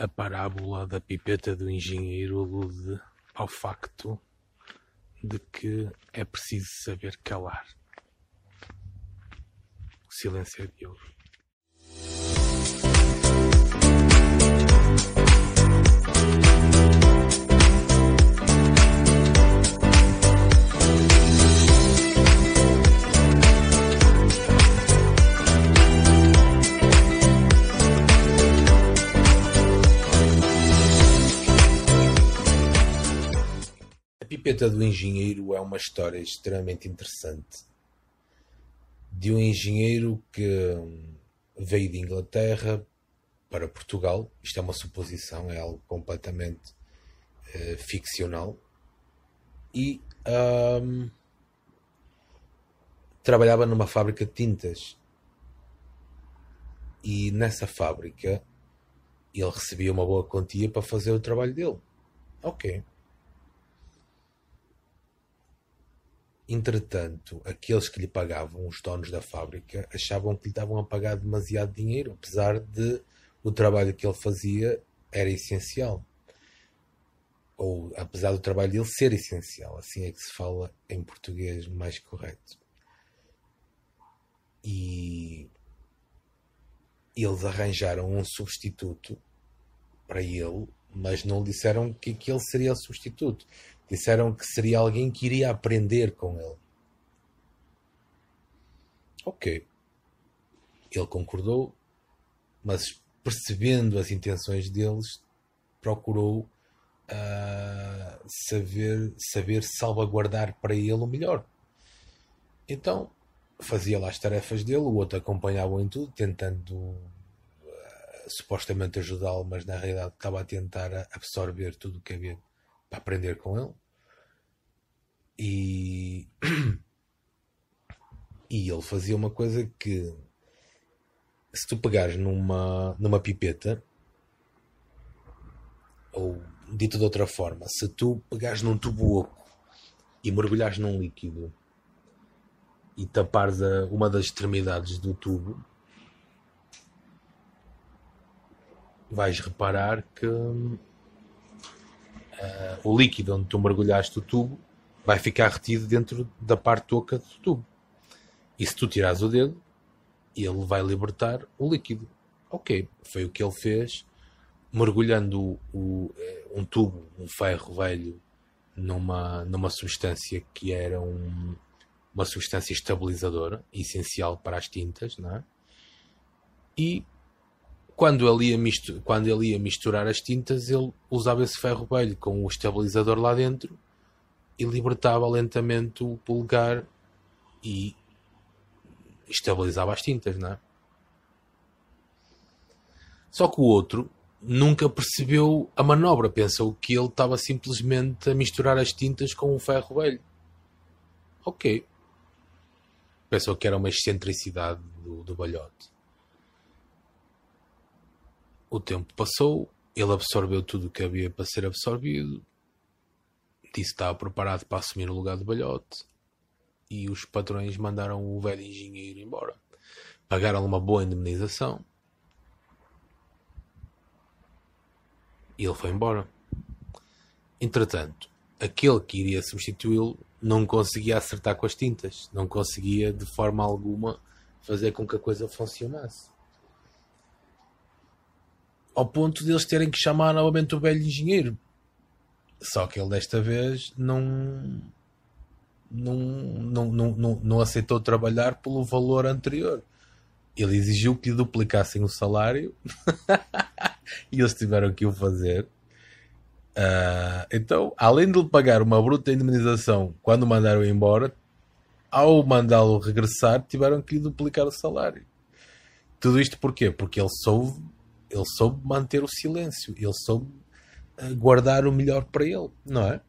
A parábola da pipeta do engenheiro alude ao facto de que é preciso saber calar. O silêncio é de ouro. Pipeta do Engenheiro é uma história extremamente interessante de um engenheiro que veio de Inglaterra para Portugal. Isto é uma suposição, é algo completamente uh, ficcional. E um, trabalhava numa fábrica de tintas. E nessa fábrica ele recebia uma boa quantia para fazer o trabalho dele. Ok. Entretanto, aqueles que lhe pagavam, os donos da fábrica, achavam que lhe estavam a pagar demasiado dinheiro, apesar de o trabalho que ele fazia era essencial. Ou apesar do trabalho dele ser essencial, assim é que se fala em português mais correto. E eles arranjaram um substituto para ele, mas não lhe disseram que aquele seria o substituto. Disseram que seria alguém que iria aprender com ele. Ok. Ele concordou, mas percebendo as intenções deles, procurou uh, saber, saber salvaguardar para ele o melhor. Então fazia lá as tarefas dele, o outro acompanhava em tudo, tentando uh, supostamente ajudá-lo, mas na realidade estava a tentar absorver tudo o que havia para aprender com ele. E, e ele fazia uma coisa que se tu pegares numa, numa pipeta, ou dito de outra forma, se tu pegares num tubo oco e mergulhares num líquido e tapares a, uma das extremidades do tubo, vais reparar que uh, o líquido onde tu mergulhaste o tubo vai ficar retido dentro da parte oca do tubo. E se tu tirares o dedo, ele vai libertar o líquido. Ok, foi o que ele fez, mergulhando o, eh, um tubo, um ferro velho, numa, numa substância que era um, uma substância estabilizadora, essencial para as tintas, não é? E quando ele, ia misturar, quando ele ia misturar as tintas, ele usava esse ferro velho com o estabilizador lá dentro e libertava lentamente o polegar e estabilizava as tintas, não é? Só que o outro nunca percebeu a manobra, pensou que ele estava simplesmente a misturar as tintas com um ferro velho. Ok. Pensou que era uma excentricidade do, do balhote. O tempo passou, ele absorveu tudo o que havia para ser absorvido, disse que estava preparado para assumir o lugar do balhote e os patrões mandaram o velho engenheiro embora. Pagaram-lhe uma boa indemnização e ele foi embora. Entretanto, aquele que iria substituí-lo não conseguia acertar com as tintas, não conseguia de forma alguma fazer com que a coisa funcionasse ao ponto de eles terem que chamar novamente o velho engenheiro. Só que ele desta vez não, não, não, não, não, não aceitou trabalhar pelo valor anterior. Ele exigiu que lhe duplicassem o salário e eles tiveram que o fazer. Uh, então, além de lhe pagar uma bruta indemnização quando o mandaram embora, ao mandá-lo regressar, tiveram que lhe duplicar o salário. Tudo isto porquê? Porque ele soube ele soube manter o silêncio, ele soube eh, guardar o melhor para ele, não é?